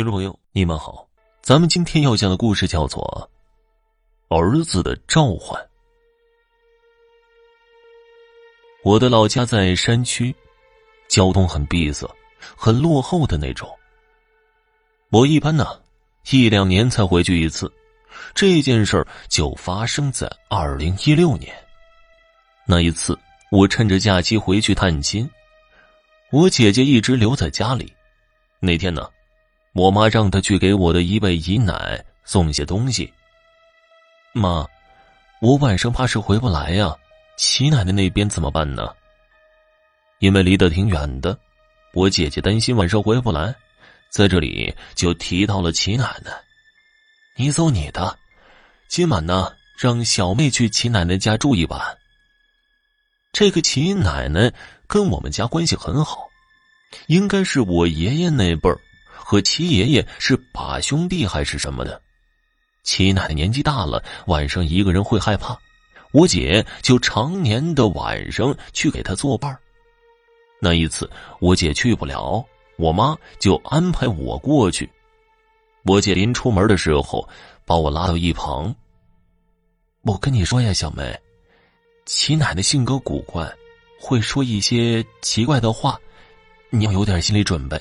听众朋友，你们好，咱们今天要讲的故事叫做《儿子的召唤》。我的老家在山区，交通很闭塞，很落后的那种。我一般呢，一两年才回去一次。这件事儿就发生在二零一六年。那一次，我趁着假期回去探亲，我姐姐一直留在家里。那天呢？我妈让她去给我的一位姨奶送些东西。妈，我晚上怕是回不来呀，齐奶奶那边怎么办呢？因为离得挺远的，我姐姐担心晚上回不来，在这里就提到了齐奶奶。你走你的，今晚呢，让小妹去齐奶奶家住一晚。这个齐奶奶跟我们家关系很好，应该是我爷爷那辈儿。和七爷爷是把兄弟还是什么的？七奶奶年纪大了，晚上一个人会害怕，我姐就常年的晚上去给她作伴那一次我姐去不了，我妈就安排我过去。我姐临出门的时候把我拉到一旁。我跟你说呀，小梅，齐奶奶性格古怪，会说一些奇怪的话，你要有点心理准备。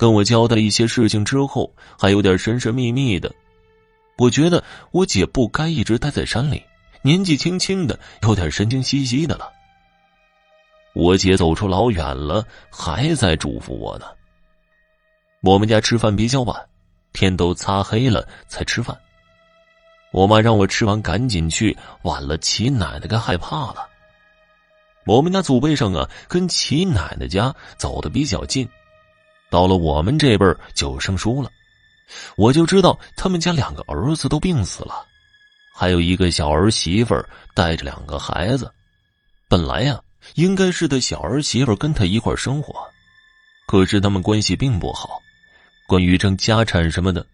跟我交代了一些事情之后，还有点神神秘秘的。我觉得我姐不该一直待在山里，年纪轻轻的，有点神经兮兮的了。我姐走出老远了，还在嘱咐我呢。我们家吃饭比较晚，天都擦黑了才吃饭。我妈让我吃完赶紧去，晚了齐奶奶该害怕了。我们家祖辈上啊，跟齐奶奶家走的比较近。到了我们这辈儿就生疏了，我就知道他们家两个儿子都病死了，还有一个小儿媳妇带着两个孩子。本来呀，应该是他小儿媳妇跟他一块生活，可是他们关系并不好。关于争家产什么的，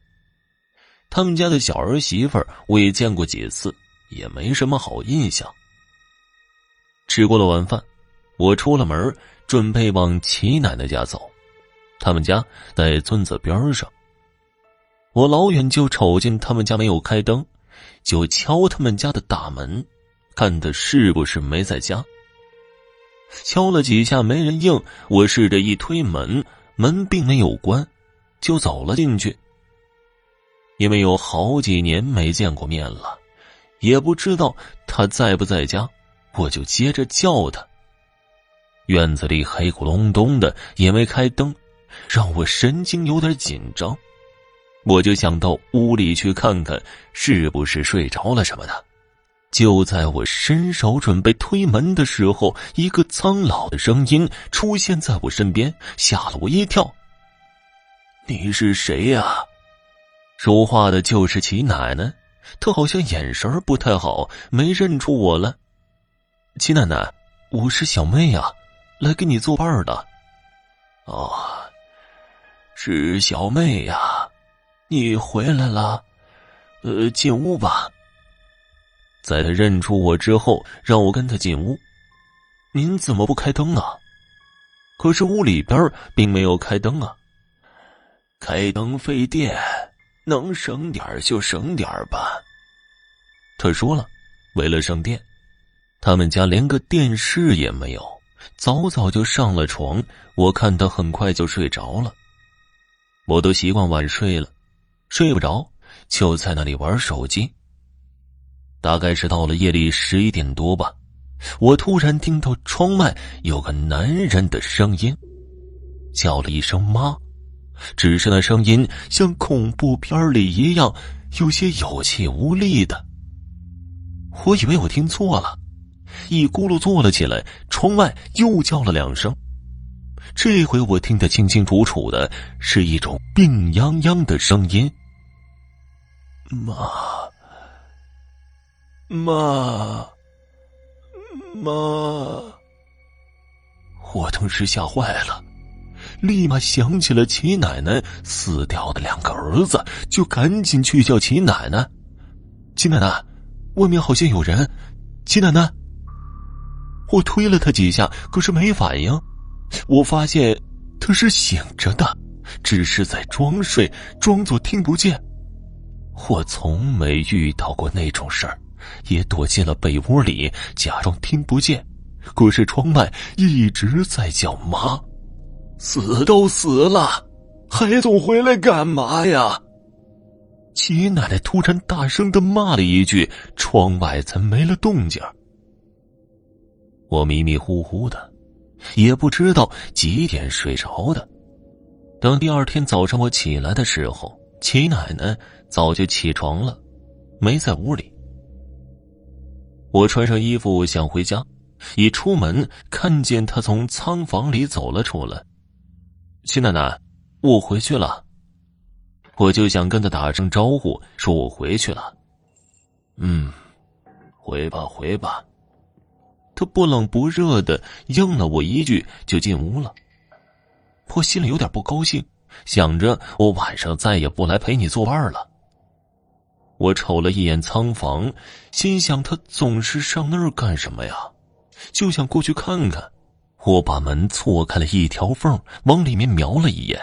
他们家的小儿媳妇我也见过几次，也没什么好印象。吃过了晚饭，我出了门，准备往齐奶奶家走。他们家在村子边上，我老远就瞅见他们家没有开灯，就敲他们家的大门，看他是不是没在家。敲了几下没人应，我试着一推门，门并没有关，就走了进去。因为有好几年没见过面了，也不知道他在不在家，我就接着叫他。院子里黑咕隆咚的，也没开灯。让我神经有点紧张，我就想到屋里去看看是不是睡着了什么的。就在我伸手准备推门的时候，一个苍老的声音出现在我身边，吓了我一跳。“你是谁呀？”说话的就是齐奶奶，她好像眼神不太好，没认出我来。齐奶奶，我是小妹呀，来给你作伴的。哦。是小妹呀，你回来了，呃，进屋吧。在他认出我之后，让我跟他进屋。您怎么不开灯啊？可是屋里边并没有开灯啊。开灯费电，能省点就省点吧。他说了，为了省电，他们家连个电视也没有，早早就上了床。我看他很快就睡着了。我都习惯晚睡了，睡不着，就在那里玩手机。大概是到了夜里十一点多吧，我突然听到窗外有个男人的声音，叫了一声“妈”，只是那声音像恐怖片里一样，有些有气无力的。我以为我听错了，一咕噜坐了起来，窗外又叫了两声。这回我听得清清楚楚的，是一种病殃殃的声音。妈，妈，妈！我当时吓坏了，立马想起了齐奶奶死掉的两个儿子，就赶紧去叫齐奶奶。齐奶奶，外面好像有人。齐奶奶，我推了他几下，可是没反应。我发现他是醒着的，只是在装睡，装作听不见。我从没遇到过那种事儿，也躲进了被窝里，假装听不见。可是窗外一直在叫妈，死都死了，还总回来干嘛呀？齐奶奶突然大声的骂了一句，窗外才没了动静。我迷迷糊糊的，也不知道几点睡着的。等第二天早上我起来的时候，齐奶奶早就起床了，没在屋里。我穿上衣服想回家。一出门，看见她从仓房里走了出来。齐奶奶，我回去了。我就想跟她打声招呼，说我回去了。嗯，回吧，回吧。他不冷不热的应了我一句，就进屋了。我心里有点不高兴，想着我晚上再也不来陪你作伴了。我瞅了一眼仓房，心想他总是上那儿干什么呀？就想过去看看，我把门错开了一条缝，往里面瞄了一眼，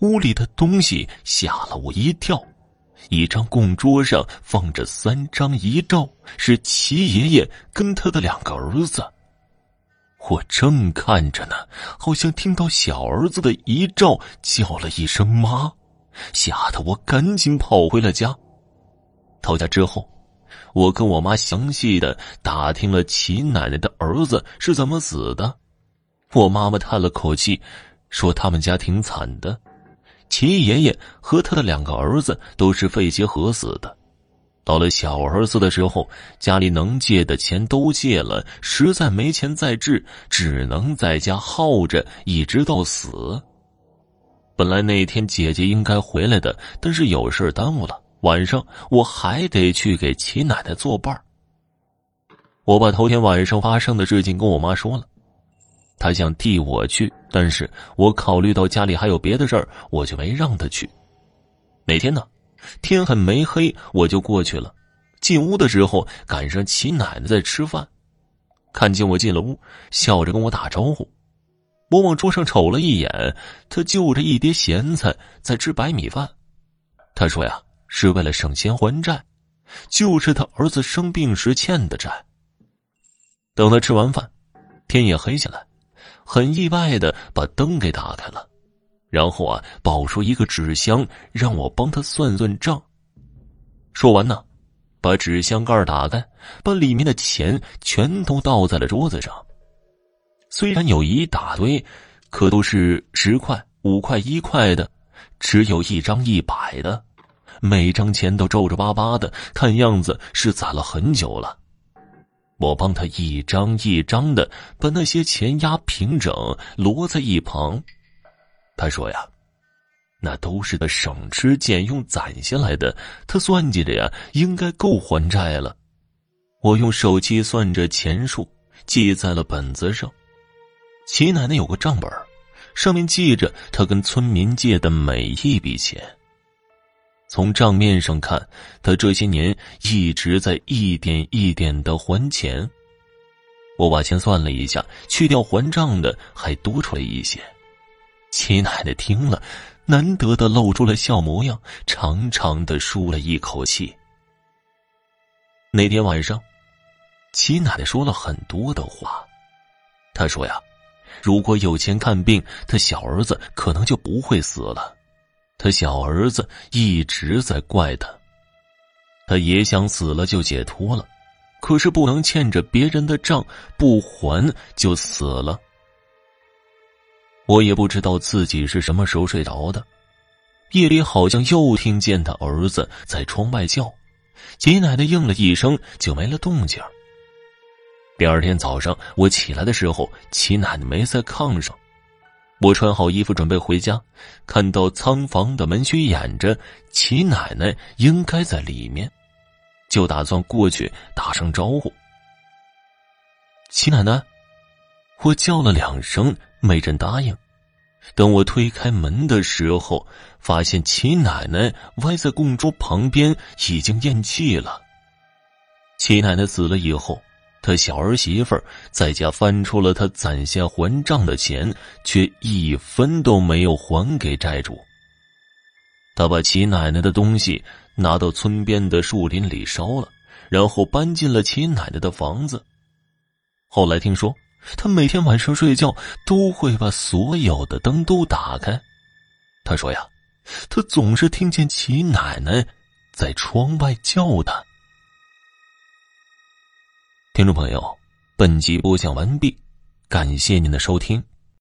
屋里的东西吓了我一跳。一张供桌上放着三张遗照，是齐爷爷跟他的两个儿子。我正看着呢，好像听到小儿子的遗照叫了一声“妈”，吓得我赶紧跑回了家。到家之后。我跟我妈详细的打听了齐奶奶的儿子是怎么死的，我妈妈叹了口气，说他们家挺惨的，齐爷爷和他的两个儿子都是肺结核死的，到了小儿子的时候，家里能借的钱都借了，实在没钱再治，只能在家耗着，一直到死。本来那天姐姐应该回来的，但是有事耽误了。晚上我还得去给齐奶奶作伴我把头天晚上发生的事情跟我妈说了，他想替我去，但是我考虑到家里还有别的事儿，我就没让他去。那天呢，天还没黑，我就过去了。进屋的时候赶上齐奶奶在吃饭，看见我进了屋，笑着跟我打招呼。我往桌上瞅了一眼，她就着一碟咸菜在吃白米饭。她说呀。是为了省钱还债，就是他儿子生病时欠的债。等他吃完饭，天也黑下来，很意外的把灯给打开了，然后啊，抱出一个纸箱让我帮他算算账。说完呢，把纸箱盖打开，把里面的钱全都倒在了桌子上。虽然有一大堆，可都是十块、五块、一块的，只有一张一百的。每张钱都皱皱巴巴的，看样子是攒了很久了。我帮他一张一张的把那些钱压平整，摞在一旁。他说呀：“那都是他省吃俭用攒下来的，他算计着呀，应该够还债了。”我用手机算着钱数，记在了本子上。齐奶奶有个账本，上面记着他跟村民借的每一笔钱。从账面上看，他这些年一直在一点一点的还钱。我把钱算了一下，去掉还账的，还多出来一些。齐奶奶听了，难得的露出了笑模样，长长的舒了一口气。那天晚上，齐奶奶说了很多的话。她说呀，如果有钱看病，她小儿子可能就不会死了。他小儿子一直在怪他，他也想死了就解脱了，可是不能欠着别人的账不还就死了。我也不知道自己是什么时候睡着的，夜里好像又听见他儿子在窗外叫，齐奶奶应了一声就没了动静。第二天早上我起来的时候，齐奶奶没在炕上。我穿好衣服准备回家，看到仓房的门虚掩着，齐奶奶应该在里面，就打算过去打声招呼。齐奶奶，我叫了两声，没人答应。等我推开门的时候，发现齐奶奶歪在供桌旁边，已经咽气了。齐奶奶死了以后，他小儿媳妇在家翻出了他攒下还账的钱，却一分都没有还给债主。他把齐奶奶的东西拿到村边的树林里烧了，然后搬进了齐奶奶的房子。后来听说，他每天晚上睡觉都会把所有的灯都打开。他说呀，他总是听见齐奶奶在窗外叫他。听众朋友，本集播讲完毕，感谢您的收听。